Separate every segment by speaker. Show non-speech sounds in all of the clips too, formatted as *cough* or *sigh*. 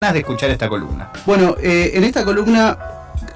Speaker 1: de escuchar esta columna.
Speaker 2: Bueno, eh, en esta columna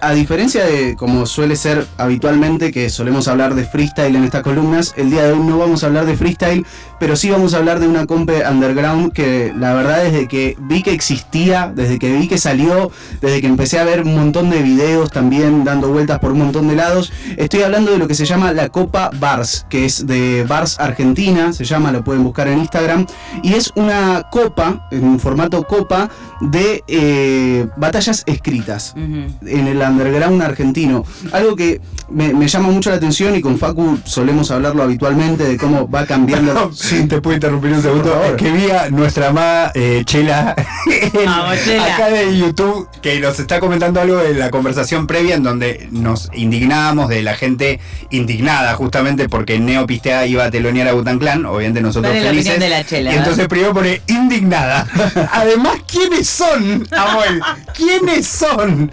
Speaker 2: a diferencia de como suele ser habitualmente, que solemos hablar de freestyle en estas columnas, el día de hoy no vamos a hablar de freestyle, pero sí vamos a hablar de una compe underground que la verdad desde que vi que existía, desde que vi que salió, desde que empecé a ver un montón de videos también dando vueltas por un montón de lados, estoy hablando de lo que se llama la Copa Bars, que es de Bars Argentina, se llama, lo pueden buscar en Instagram, y es una copa, en un formato copa, de eh, batallas escritas. En el underground argentino. Algo que me, llama mucho la atención y con Facu solemos hablarlo habitualmente de cómo va cambiando. *laughs*
Speaker 1: sí, te puedo interrumpir un segundo. Es que vi a nuestra amada eh, *laughs* Chela, acá de YouTube que nos está comentando algo de la conversación previa en donde nos indignamos de la gente indignada justamente porque Neo Pistea iba a telonear a Butan Clan, obviamente nosotros felices. y entonces primero pone indignada. *laughs* Además, ¿quiénes son, Abuel? ¿Quiénes son?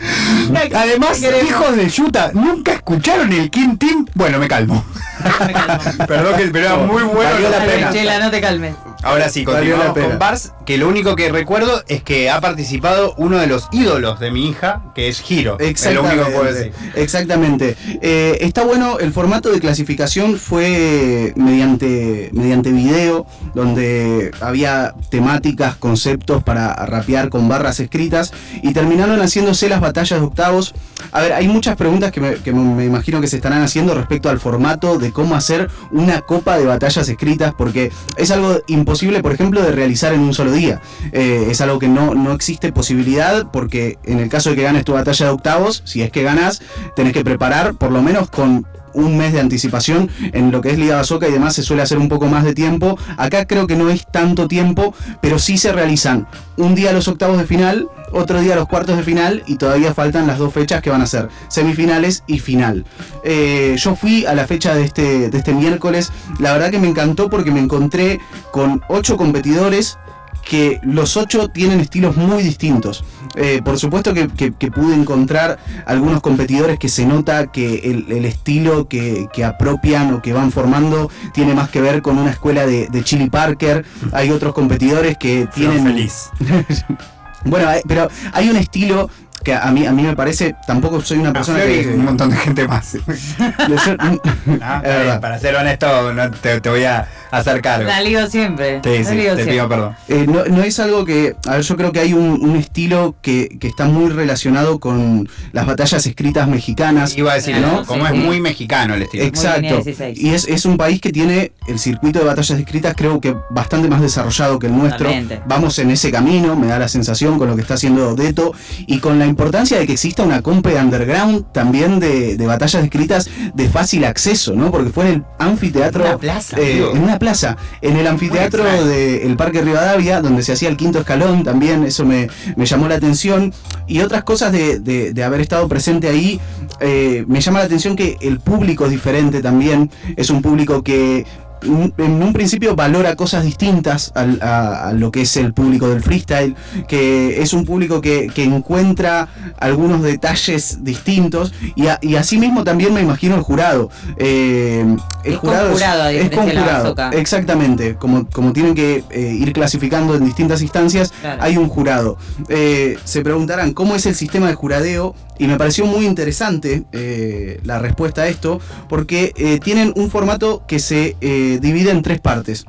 Speaker 1: Además, hijos de Yuta, ¿nunca escucharon el King Team? Bueno, me calmo. *laughs* Perdón que pero era muy bueno.
Speaker 3: la pena. Chela, no te calmes.
Speaker 1: Ahora sí, continuamos con Bars, que lo único que recuerdo es que ha participado uno de los ídolos de mi hija, que es Giro.
Speaker 2: Exactamente. Es lo único que puedo decir. Exactamente. Eh, está bueno, el formato de clasificación fue mediante, mediante video, donde había temáticas, conceptos para rapear con barras escritas, y terminaron haciéndose las batallas de octavos. A ver, hay muchas preguntas que me, que me imagino que se estarán haciendo respecto al formato de cómo hacer una copa de batallas escritas, porque es algo importante posible, por ejemplo, de realizar en un solo día. Eh, es algo que no, no existe posibilidad porque en el caso de que ganes tu batalla de octavos, si es que ganas, tenés que preparar por lo menos con un mes de anticipación en lo que es Liga Basoca y demás se suele hacer un poco más de tiempo. Acá creo que no es tanto tiempo, pero sí se realizan un día los octavos de final, otro día los cuartos de final y todavía faltan las dos fechas que van a ser semifinales y final. Eh, yo fui a la fecha de este, de este miércoles, la verdad que me encantó porque me encontré con ocho competidores que los ocho tienen estilos muy distintos. Eh, por supuesto que, pude encontrar algunos competidores que se nota que el, estilo que, apropian o que van formando tiene más que ver con una escuela de, de Chili Parker. Hay otros competidores que tienen...
Speaker 1: feliz. *laughs*
Speaker 2: Bueno, pero hay un estilo que a mí, a mí me parece, tampoco soy una persona que...
Speaker 1: Un montón de *laughs* gente más. *laughs* *laughs* para ser honesto, no te, voy a hacer cargo.
Speaker 3: La ligo siempre.
Speaker 1: Sí, sí, te pido perdón.
Speaker 2: Eh, no, es algo que... A ver, yo creo que hay un, estilo que, está muy relacionado con las batallas escritas mexicanas.
Speaker 1: Iba a decir, ¿no? Como es muy mexicano el estilo.
Speaker 2: Exacto. Y es, es un país que tiene el circuito de batallas escritas creo que bastante más desarrollado que el nuestro. Vamos en ese camino, me da la sensación con lo que está haciendo Deto y con la importancia de que exista una compa underground también de, batallas escritas de fácil acceso, ¿no? Porque fue en el anfiteatro.
Speaker 1: En una plaza.
Speaker 2: Eh, en una plaza. En el anfiteatro del Parque Rivadavia, donde se hacía el quinto escalón, también eso me, llamó la atención. Y otras cosas de, haber estado presente ahí, eh, me llama la atención que el público es diferente también. Es un público que en un principio valora cosas distintas a, lo que es el público del freestyle, que es un público que, encuentra algunos detalles distintos y, y asimismo también me imagino el jurado.
Speaker 3: Eh, el jurado, es, conjurado,
Speaker 2: exactamente, como, como tienen que eh, ir clasificando en distintas instancias, hay un jurado. Eh, se preguntarán cómo es el sistema de juradeo y me pareció muy interesante la respuesta a esto porque tienen un formato que se divide en tres partes.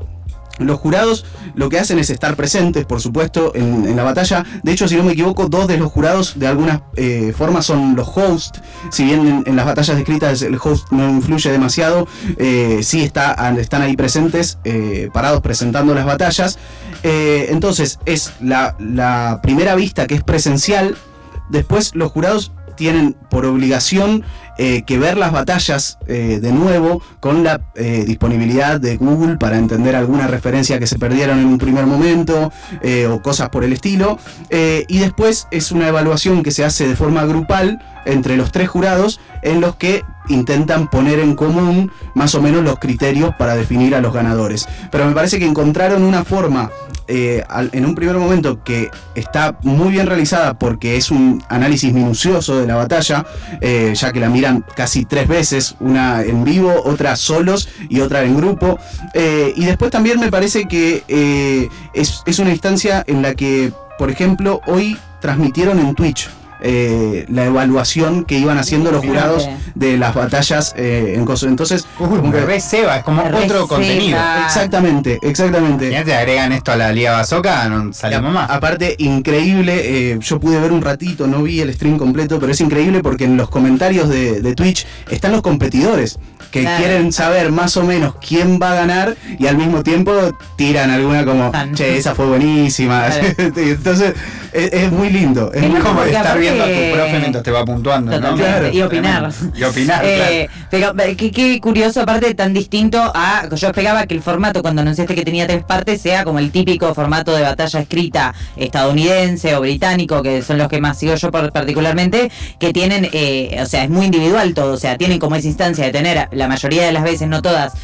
Speaker 2: Los jurados lo que hacen es estar presentes, por supuesto, en, la batalla. De hecho, si no me equivoco, dos de los jurados de alguna eh, forma son los hosts. Si bien en, las batallas descritas el host no influye demasiado, eh, sí está, están ahí presentes, eh, parados presentando las batallas. entonces, es la primera vista que es presencial. Después los jurados tienen por obligación eh, que ver las batallas eh, de nuevo con la eh, disponibilidad de Google para entender alguna referencia que se perdieron en un primer momento o cosas por el estilo. y después es una evaluación que se hace de forma grupal entre los tres jurados en los que intentan poner en común más o menos los criterios para definir a los ganadores. Pero me parece que encontraron una forma eh, en un primer momento que está muy bien realizada porque es un análisis minucioso de la batalla, eh, ya que la miran casi tres veces, una en vivo, otra solos y otra en grupo. Eh, y después también me parece que es, es una instancia en la que por ejemplo, hoy transmitieron en Twitch eh, la evaluación que iban haciendo los jurados de las batallas eh, en cosas. Entonces,
Speaker 1: como que re Seba, es como otro contenido.
Speaker 2: Exactamente, exactamente.
Speaker 1: Ya te agregan esto a la Liga Bazooka, no salimos más.
Speaker 2: Aparte, increíble, eh, yo pude ver un ratito, no vi el stream completo, pero es increíble porque en los comentarios de, Twitch están los competidores que quieren saber más o menos quién va a ganar y al mismo tiempo tiran alguna como, che, esa fue buenísima. *laughs* Entonces, es, muy lindo. Es, muy
Speaker 1: como estar viendo a tu profe mientras te va puntuando, ¿no?
Speaker 3: y opinar.
Speaker 1: Y opinar,
Speaker 3: eh, Pero eh, qué, curioso, aparte tan distinto a. Yo esperaba que el formato, cuando anunciaste que tenía tres partes, sea como el típico formato de batalla escrita estadounidense o británico, que son los que más sigo yo particularmente, que tienen, eh, o sea, es muy individual todo, o sea, tienen como esa instancia de tener la mayoría de las veces, no todas,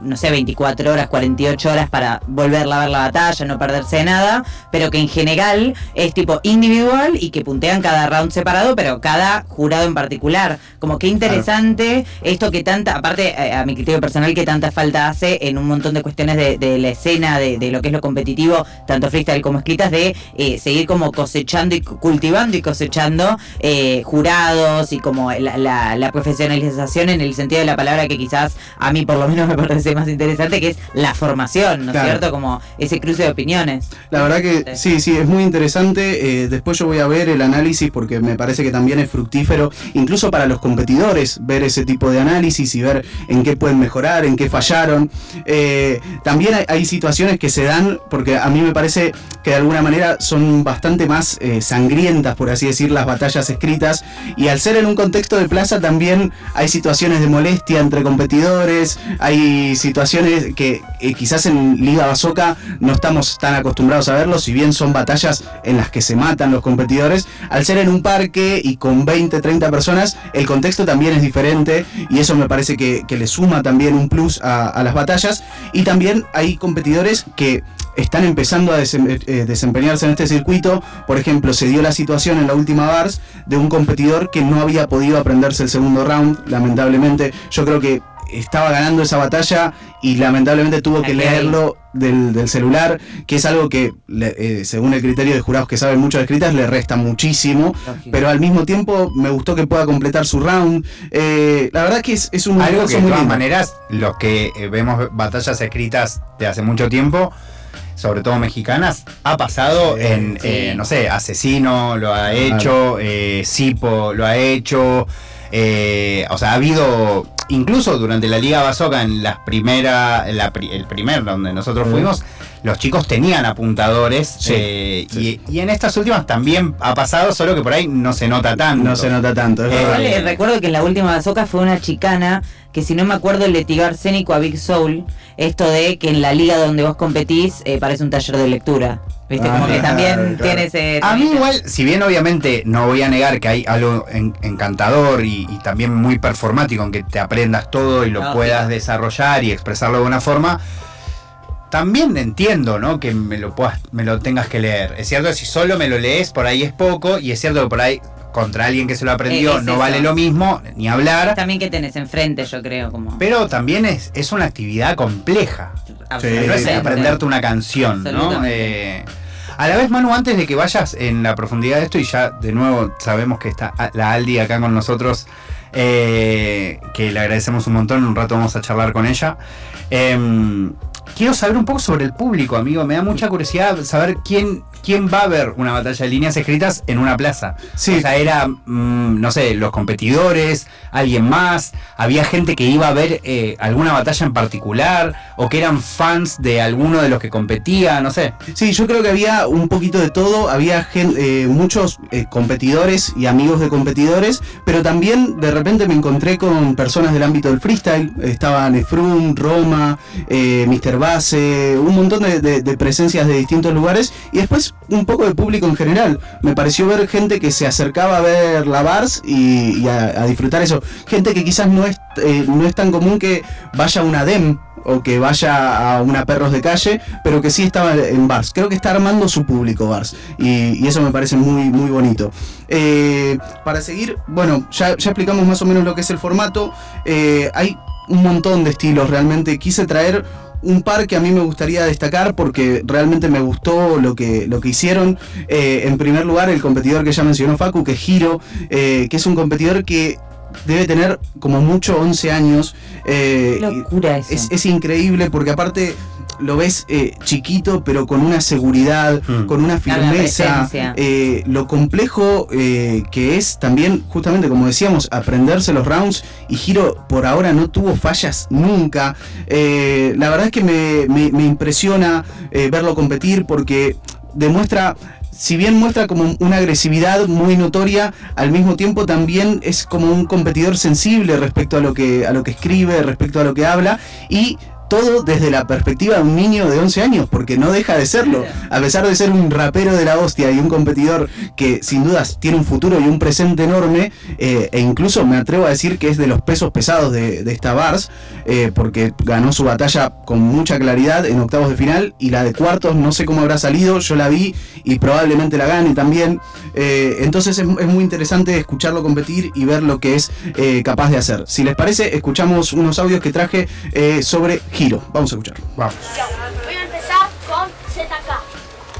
Speaker 3: no sé, 24 horas, 48 horas para volver a ver la batalla, no perderse de nada, pero que en general es tipo individual y que puntean cada round separado, pero cada jurado en particular. Como que interesante esto que tanta, aparte eh, a mi criterio personal, que tanta falta hace en un montón de cuestiones de, la escena, de, lo que es lo competitivo, tanto freestyle como escritas, de eh, seguir como cosechando y cultivando y cosechando eh, jurados y como la, profesionalización en el sentido de la palabra que quizás a mí por lo menos me parece más interesante, que es la formación, ¿no es cierto? Como ese cruce de opiniones.
Speaker 2: La verdad que sí, sí, es muy interesante eh, después yo voy a ver el análisis porque me parece que también es fructífero, incluso para los competidores, ver ese tipo de análisis y ver en qué pueden mejorar, en qué fallaron. Eh, también hay, situaciones que se dan, porque a mí me parece que de alguna manera son bastante más eh, sangrientas, por así decir, las batallas escritas. Y al ser en un contexto de plaza también hay situaciones de molestia entre competidores, hay situaciones que quizás en Liga Basoca no estamos tan acostumbrados a verlo, si bien son batallas en las que se matan los competidores, al ser en un parque y con 20, 30 personas, el contexto también es diferente y eso me parece que, le suma también un plus a, las batallas. Y también hay competidores que están empezando a eh, desempeñarse en este circuito. Por ejemplo, se dio la situación en la última Bars de un competidor que no había podido aprenderse el segundo round, lamentablemente. Yo creo que estaba ganando esa batalla y lamentablemente tuvo que leerlo del, celular, que es algo que, eh, según el criterio de jurados que saben mucho de escritas, le resta muchísimo, pero al mismo tiempo me gustó que pueda completar su round. Eh, la verdad que es, es un...
Speaker 1: Algo que de todas maneras, los que eh, vemos batallas escritas de hace mucho tiempo, sobre todo mexicanas, ha pasado en, no sé, Asesino lo ha hecho, Sipo lo ha hecho, o sea, ha habido incluso durante la Liga Basoca, en las primera, el primer donde nosotros fuimos, los chicos tenían apuntadores eh, y, en estas últimas también ha pasado, solo que por ahí no se nota tanto.
Speaker 2: No se nota tanto.
Speaker 3: Eh, recuerdo que en la última Basoca fue una chicana que si no me acuerdo le tiró arsénico a Big Soul, esto de que en la liga donde vos competís eh, parece un taller de lectura. ¿Viste? Como que ah, también tiene ese.
Speaker 1: A mí, igual, si bien obviamente no voy a negar que hay algo encantador y, también muy performático en que te aprendas todo y lo puedas desarrollar y expresarlo de una forma, también entiendo, ¿no? Que me lo puedas, me lo tengas que leer. Es cierto que si solo me lo lees, por ahí es poco, y es cierto que por ahí contra alguien que se lo aprendió no vale lo mismo, ni hablar.
Speaker 3: También que tenés enfrente, yo creo. como
Speaker 1: Pero también es, es una actividad compleja. no es aprenderte una canción, ¿no? Eh, a la vez, Manu, antes de que vayas en la profundidad de esto, y ya de nuevo sabemos que está la Aldi acá con nosotros, eh, que le agradecemos un montón, un rato vamos a charlar con ella. Em, quiero saber un poco sobre el público, amigo. Me da mucha curiosidad saber quién ¿quién va a ver una batalla de líneas escritas en una plaza? Sí. O sea, era, mm, no sé, los competidores, alguien más, había gente que iba a ver eh, alguna batalla en particular, o que eran fans de alguno de los que competía, no sé.
Speaker 2: Sí, yo creo que había un poquito de todo, había eh, muchos eh, competidores y amigos de competidores, pero también de repente me encontré con personas del ámbito del freestyle, estaban Efrum, Roma, Mr. Base, un montón de presencias de distintos lugares, y después un poco de público en general. Me pareció ver gente que se acercaba a ver la bars y, a, disfrutar eso. Gente que quizás no es, eh, no es tan común que vaya a una DEM o que vaya a una perros de calle, pero que sí estaba en bars. Creo que está armando su público bars y, eso me parece muy, muy bonito. Eh, para seguir, bueno, ya, explicamos más o menos lo que es el formato. Eh, hay un montón de estilos realmente. Quise traer un par que a mí me gustaría destacar porque realmente me gustó lo que, lo que hicieron. Eh, en primer lugar, el competidor que ya mencionó Facu, que es Giro, eh, que es un competidor que debe tener como mucho 11 años.
Speaker 3: Eh, Locura eso.
Speaker 2: Es, es, increíble porque aparte lo ves eh, chiquito, pero con una seguridad, mm. con una firmeza. Eh, lo complejo eh, que es también, justamente como decíamos, aprenderse los rounds. Y Giro por ahora no tuvo fallas nunca. la verdad es que me, me impresiona verlo competir porque demuestra si bien muestra como una agresividad muy notoria, al mismo tiempo también es como un competidor sensible respecto a lo que, a lo que escribe, respecto a lo que habla, y todo desde la perspectiva de un niño de 11 años, porque no deja de serlo. A pesar de ser un rapero de la hostia y un competidor que sin dudas tiene un futuro y un presente enorme, eh, e incluso me atrevo a decir que es de los pesos pesados de, esta Bars, eh, porque ganó su batalla con mucha claridad en octavos de final y la de cuartos no sé cómo habrá salido, yo la vi y probablemente la gane también. Eh, entonces es, muy interesante escucharlo competir y ver lo que es capaz de hacer. Si les parece, escuchamos unos audios que traje sobre Vamos a escuchar.
Speaker 4: Vamos. Voy a empezar con ZK.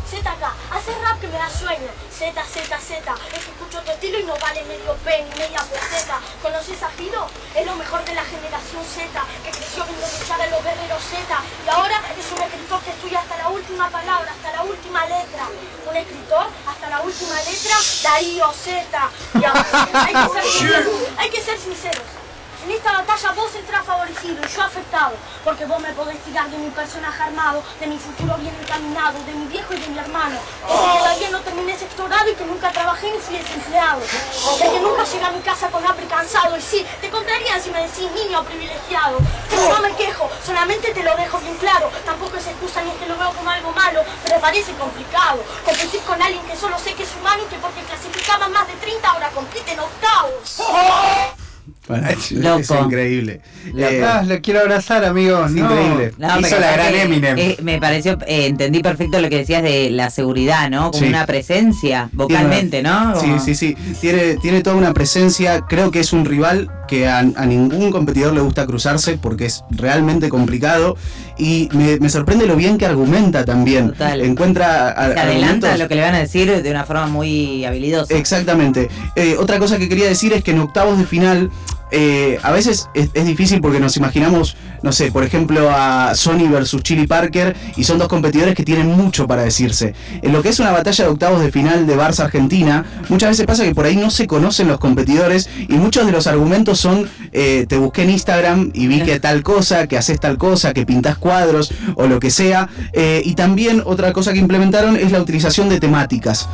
Speaker 4: ZK, hace rap que me da sueño. Z, Z, Z. Es que escucho tu estilo y no vale medio P ni media peseta. ¿Conoces a Giro? Es lo mejor de la generación Z, que creció viendo luchar a los guerreros Z. Y ahora es un escritor que estudia hasta la última palabra, hasta la última letra. Un escritor hasta la última letra, Darío Z. Y ahora, *laughs* hay que ser sinceros. Hay que ser sinceros. En esta batalla vos entrás favorecido y yo afectado, porque vos me podés tirar de mi personaje armado, de mi futuro bien encaminado, de mi viejo y de mi hermano, que todavía no terminé sectorado y que nunca trabajé ni fui desempleado, de que nunca llegué a mi casa con hambre cansado, y sí, te contarían si me decís niño privilegiado, pero no me quejo, solamente te lo dejo bien claro, tampoco es excusa ni es que lo veo como algo malo, pero parece complicado, competir con alguien que solo sé que es humano y que porque clasificaba más de 30 ahora compite en octavos.
Speaker 2: Es, increíble.
Speaker 1: Eh, le quiero abrazar, amigo. Es increíble.
Speaker 3: Hizo la gran Eminem. Eh, me pareció, eh, entendí perfecto lo que decías de la seguridad, ¿no? Como una presencia vocalmente, ¿no?
Speaker 2: Sí, sí, sí. Tiene, tiene toda una presencia. Creo que es un rival que a, ningún competidor le gusta cruzarse porque es realmente complicado. Y me, sorprende lo bien que argumenta también. Total. Encuentra.
Speaker 3: Se adelanta lo que le van a decir de una forma muy habilidosa.
Speaker 2: Exactamente. otra cosa que quería decir es que en octavos de final eh, a veces es, difícil porque nos imaginamos, no sé, por ejemplo, a Sony versus Chili Parker y son dos competidores que tienen mucho para decirse. En lo que es una batalla de octavos de final de Barça Argentina, muchas veces pasa que por ahí no se conocen los competidores y muchos de los argumentos son, eh, te busqué en Instagram y vi que tal cosa, que haces tal cosa, que pintas cuadros o lo que sea. Eh, y también otra cosa que implementaron es la utilización de temáticas,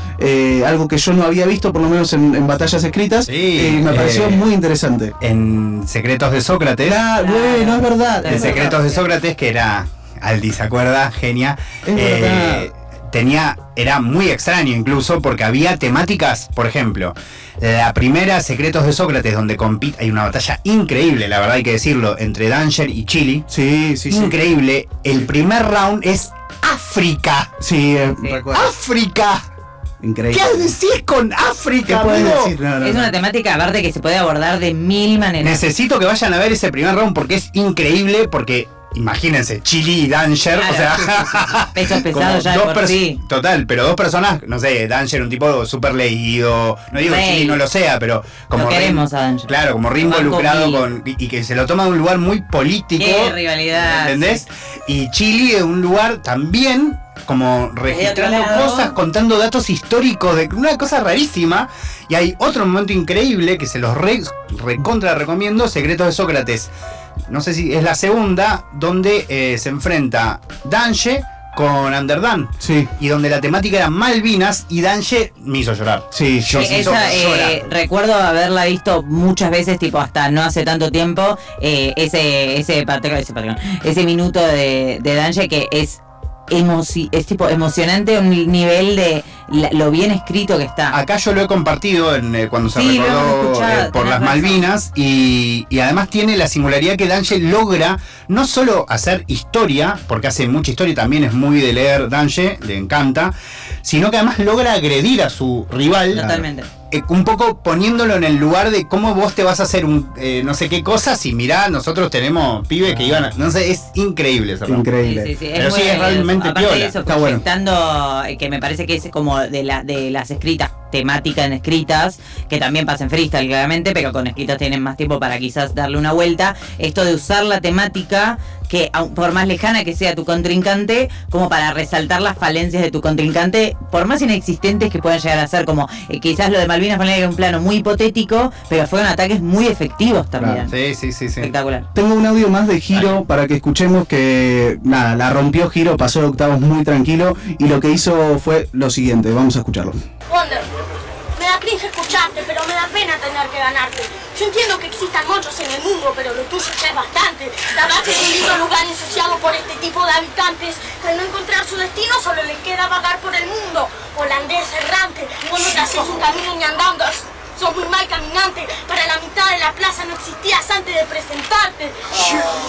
Speaker 2: algo que yo no había visto por lo menos en, batallas escritas y me pareció muy interesante
Speaker 1: en Secretos de Sócrates.
Speaker 2: Ah, bueno, es verdad.
Speaker 1: En Secretos de Sócrates, que era Aldi, ¿se acuerda? Genia. Eh, tenía, era muy extraño incluso porque había temáticas, por ejemplo, la primera Secretos de Sócrates donde compite, hay una batalla increíble, la verdad hay que decirlo, entre Danger y Chili.
Speaker 2: Sí, sí, sí.
Speaker 1: Increíble. El primer round es África.
Speaker 2: Sí, eh,
Speaker 1: África.
Speaker 2: Increíble.
Speaker 1: ¿Qué decís con África?
Speaker 3: es una temática aparte que se puede abordar de mil maneras.
Speaker 1: Necesito que vayan a ver ese primer round porque es increíble, porque imagínense, Chili y Danger, o sea, *laughs*
Speaker 3: pesos pesados ya por sí.
Speaker 1: Total, pero dos personas, no sé, Danger, un tipo súper leído, no digo Chili no lo sea, pero como
Speaker 3: queremos a Danger.
Speaker 1: Claro, como Ring involucrado con y, que se lo toma de un lugar muy político.
Speaker 3: Qué rivalidad.
Speaker 1: ¿Entendés? Y Chili de un lugar también como registrando cosas, contando datos históricos de una cosa rarísima. Y hay otro momento increíble que se los recontra recomiendo, Secretos de Sócrates. No sé si es la segunda, donde eh, se enfrenta Danche con Underdan.
Speaker 2: Sí.
Speaker 1: Y donde la temática era Malvinas y Danche me hizo llorar.
Speaker 2: Sí,
Speaker 3: yo eh, Recuerdo haberla visto muchas veces, tipo hasta no hace tanto tiempo, eh, ese, ese, ese, ese minuto de, de Danche que es es tipo emocionante un nivel de lo bien escrito que está.
Speaker 1: Acá yo lo he compartido en, eh, cuando se recordó eh, por las Malvinas y, además tiene la singularidad que Dange logra no solo hacer historia, porque hace mucha historia y también es muy de leer Dange, le encanta, sino que además logra agredir a su rival.
Speaker 3: Totalmente.
Speaker 1: Eh, un poco poniéndolo en el lugar de cómo vos te vas a hacer un eh, no sé qué cosas y mirá, nosotros tenemos pibes que iban a, No sé, es increíble esa
Speaker 2: Increíble.
Speaker 3: Sí, sí, sí. Pero sí, es realmente piola. Eso, Está bueno. Eh, que me parece que es como de, la, de las escritas, temática en escritas, que también pasa en freestyle claramente, pero con escritas tienen más tiempo para quizás darle una vuelta. Esto de usar la temática que por más lejana que sea tu contrincante, como para resaltar las falencias de tu contrincante, por más inexistentes que puedan llegar a ser, como quizás lo de Malvinas poner un plano muy hipotético, pero fueron ataques muy efectivos también.
Speaker 1: Sí, sí, sí,
Speaker 3: Espectacular.
Speaker 2: Tengo un audio más de Giro para que escuchemos que nada, la rompió Giro, pasó de octavos muy tranquilo y lo que hizo fue lo siguiente, vamos a escucharlo.
Speaker 4: Me da cringe escucharte, pero me da pena tener que ganarte. Yo entiendo que existan muchos en el mundo, pero lo tuyo ya es bastante. La verdad que es un lindo lugar ensuciado por este tipo de habitantes que al no encontrar su destino solo les queda vagar por el mundo. Holandés errante, no te haces un camino ni andando. Sos muy mal caminante. Para la mitad de la plaza no existías antes de presentarte.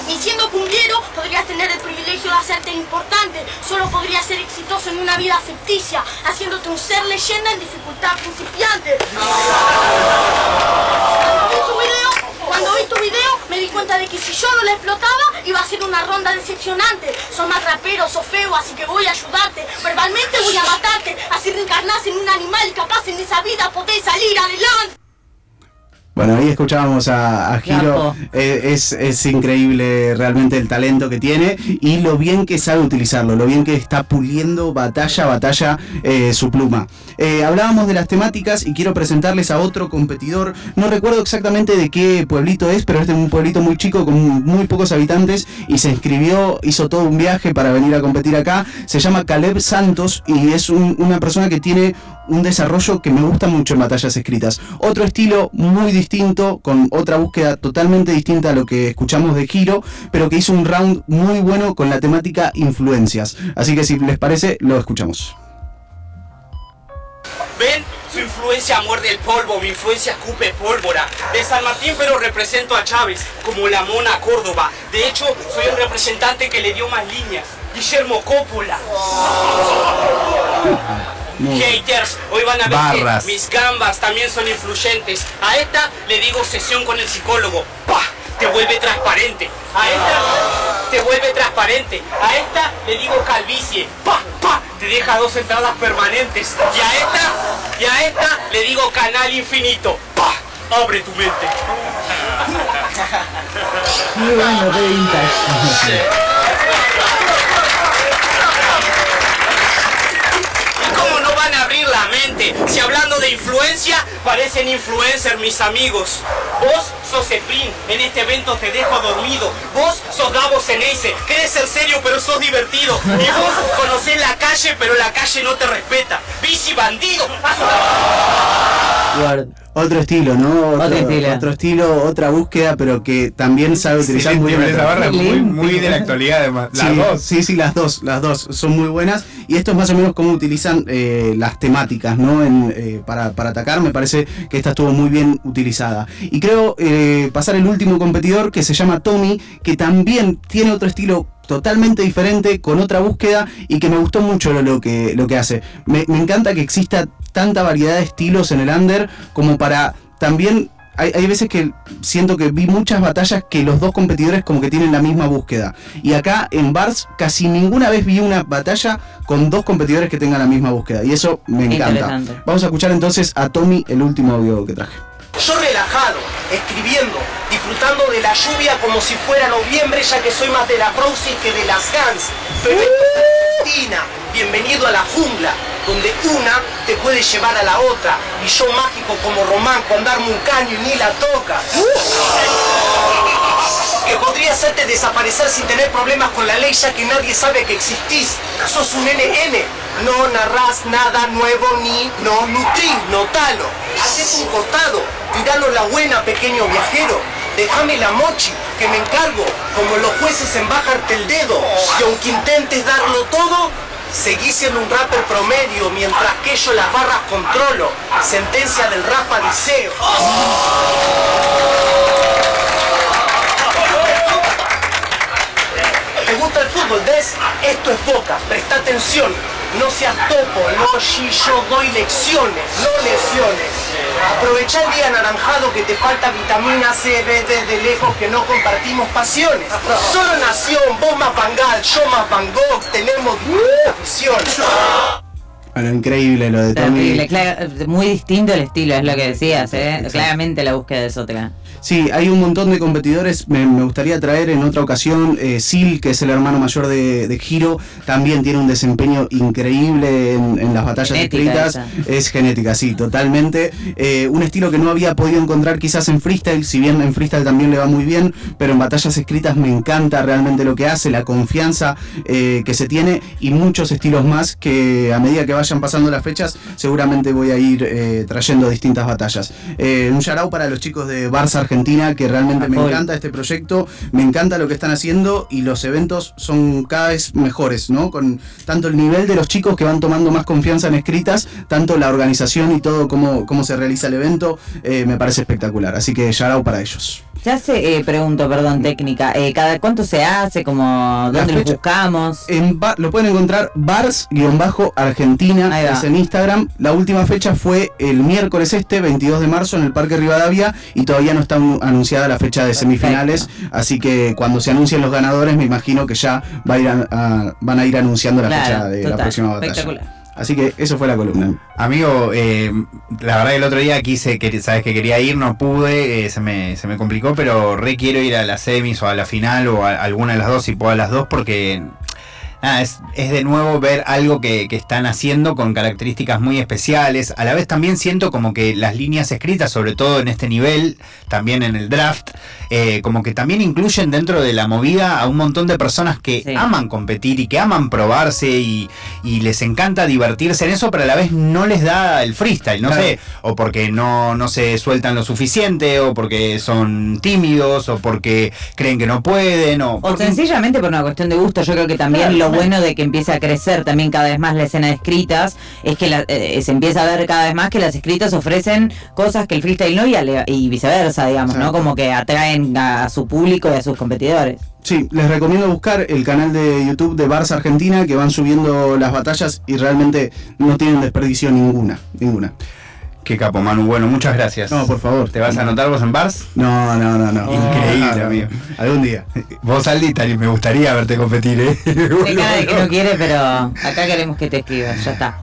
Speaker 4: Y siendo cumbiero, podrías tener el privilegio de hacerte importante. Solo podrías ser exitoso en una vida ficticia, haciéndote un ser leyenda en dificultad principiante. Cuando vi tu video, me di cuenta de que si yo no la explotaba, iba a ser una ronda decepcionante. Sos más rapero, sos feo, así que voy a ayudarte. Verbalmente voy a matarte, así reencarnás en un animal y capaz en esa vida podés salir adelante.
Speaker 2: Bueno, ahí escuchábamos a, a Giro. Eh, es, increíble realmente el talento que tiene y lo bien que sabe utilizarlo, lo bien que está puliendo batalla a batalla eh, su pluma. Eh, hablábamos de las temáticas y quiero presentarles a otro competidor. No recuerdo exactamente de qué pueblito es, pero es de un pueblito muy chico con muy pocos habitantes y se inscribió, hizo todo un viaje para venir a competir acá. Se llama Caleb Santos y es una persona que tiene un desarrollo que me gusta mucho en batallas escritas. Otro estilo muy distinto, con otra búsqueda totalmente distinta a lo que escuchamos de Giro, pero que hizo un round muy bueno con la temática influencias. Así que si les parece, lo escuchamos.
Speaker 5: ¿Ven? Su influencia muerde el polvo, mi influencia escupe pólvora. De San Martín pero represento a Chávez, como la mona Córdoba. De hecho, soy el representante que le dio más líneas. Guillermo Coppola. *laughs* Haters, hoy van a ver que mis gambas también son influyentes. A esta le digo sesión con el psicólogo. ¡Pah! Te vuelve transparente. A esta te vuelve transparente. A esta le digo calvicie. ¡Pah! ¡Pah! Te deja dos entradas permanentes. Y a esta, y a esta le digo canal infinito. ¡Pah! Abre tu mente.
Speaker 3: Muy bueno, *laughs*
Speaker 5: Si hablando de influencia, parecen influencer mis amigos. Vos sos Spring, en este evento te dejo dormido. Vos sos Davos Ace, querés ser serio pero sos divertido. Y vos conocés la calle pero la calle no te respeta. Bici bandido. *laughs*
Speaker 2: Otro estilo, ¿no? Otro, estilo. otra búsqueda, pero que también sabe utilizar
Speaker 1: muy bien. muy, muy, de la actualidad, además. Las
Speaker 2: sí,
Speaker 1: dos.
Speaker 2: Sí, sí, las dos, las dos son muy buenas. Y esto es más o menos cómo utilizan eh, las temáticas, ¿no? Eh, para, atacar, me parece que esta estuvo muy bien utilizada. Y creo eh, pasar el último competidor que se llama Tommy, que también tiene otro estilo totalmente diferente, con otra búsqueda y que me gustó mucho lo, que, lo que hace. Me, me, encanta que exista tanta variedad de estilos en el under como para también... Hay, hay, veces que siento que vi muchas batallas que los dos competidores como que tienen la misma búsqueda. Y acá en Bars casi ninguna vez vi una batalla con dos competidores que tengan la misma búsqueda. Y eso me encanta. Vamos a escuchar entonces a Tommy el último audio que traje.
Speaker 5: Yo relajado, escribiendo, disfrutando de la lluvia como si fuera noviembre, ya que soy más de la Rosie que de las Guns. Pero Argentina, bienvenido a la jungla, donde una te puede llevar a la otra. Y yo mágico como Román con darme un caño y ni la toca. Que podría hacerte desaparecer sin tener problemas con la ley ya que nadie sabe que existís. Sos un NN. No narrás nada nuevo ni no nutrís, notalo. Haces un costado. Tiralo la buena, pequeño viajero. Déjame la mochi, que me encargo, como los jueces en bajarte el dedo. Y aunque intentes darlo todo, seguís siendo un rapper promedio, mientras que yo las barras controlo. Sentencia del Rafa Diceo. ¿Te gusta el fútbol? ¿ves? Esto es Boca, presta atención. No seas topo, no, si yo doy lecciones, no lesiones. Aprovecha el día anaranjado que te falta vitamina C, ves desde lejos que no compartimos pasiones. Solo nación, vos más Bangal, yo más Van Gogh, tenemos visión.
Speaker 2: Bueno, increíble lo de
Speaker 3: Tommy. muy distinto el estilo, es lo que decías, ¿eh? Claramente la búsqueda de otra.
Speaker 2: Sí, hay un montón de competidores. Me, gustaría traer en otra ocasión eh, Sil, que es el hermano mayor de, de Giro. También tiene un desempeño increíble en, las batallas escritas. Es genética, sí, totalmente. Eh, un estilo que no había podido encontrar quizás en freestyle, si bien en freestyle también le va muy bien, pero en batallas escritas me encanta realmente lo que hace, la confianza eh, que se tiene y muchos estilos más que a medida que vayan pasando las fechas seguramente voy a ir trayendo distintas batallas. un shout para los chicos de Barça Argentina, que realmente me encanta este proyecto, me encanta lo que están haciendo y los eventos son cada vez mejores, ¿no? Con tanto el nivel de los chicos que van tomando más confianza en escritas, tanto la organización y todo cómo, cómo se realiza el evento, eh, me parece espectacular. Así que shout para ellos.
Speaker 3: Se hace, eh, pregunto, perdón, técnica, eh, ¿cada cuánto se hace? Como, ¿Dónde lo buscamos?
Speaker 2: En lo pueden encontrar bars-argentina, es en Instagram. La última fecha fue el miércoles este, 22 de marzo, en el Parque Rivadavia, y todavía no está anunciada la fecha de semifinales, así que cuando se anuncien los ganadores, me imagino que ya va a ir van a ir anunciando la fecha de la próxima batalla. Así que eso fue la columna.
Speaker 1: Amigo, eh, la verdad que el otro día quise, que, sabes que quería ir, no pude, eh, se, me, se me complicó, pero re quiero ir a la semis o a la final o a alguna de las dos, si puedo a las dos, porque nada, es, es, de nuevo ver algo que, que, están haciendo con características muy especiales. A la vez también siento como que las líneas escritas, sobre todo en este nivel, también en el draft, eh, como que también incluyen dentro de la movida a un montón de personas que aman competir y que aman probarse y, y, les encanta divertirse en eso, pero a la vez no les da el freestyle, no sé, o porque no, no se sueltan lo suficiente, o porque son tímidos, o porque creen que no pueden, o,
Speaker 3: o sencillamente por una cuestión de gusto. Yo creo que también lo bueno de que empiece a crecer también cada vez más la escena de escritas es que eh, se empieza a ver cada vez más que las escritas ofrecen cosas que el freestyle no y, viceversa, digamos, ¿no? Como que atraen a su público y a sus competidores.
Speaker 2: Sí, les recomiendo buscar el canal de YouTube de Barça Argentina que van subiendo las batallas y realmente no tienen desperdicio ninguna, ninguna.
Speaker 1: Qué capo, Manu. Bueno, muchas gracias.
Speaker 2: No, por favor.
Speaker 1: ¿Te vas a anotar vos en Bars?
Speaker 2: No, no, no, no.
Speaker 1: Increíble, amigo.
Speaker 2: Algún día.
Speaker 1: Vos, Aldita, me gustaría verte competir, ¿eh?
Speaker 3: De cara de que no quiere, pero acá queremos que te escribas. Ya está.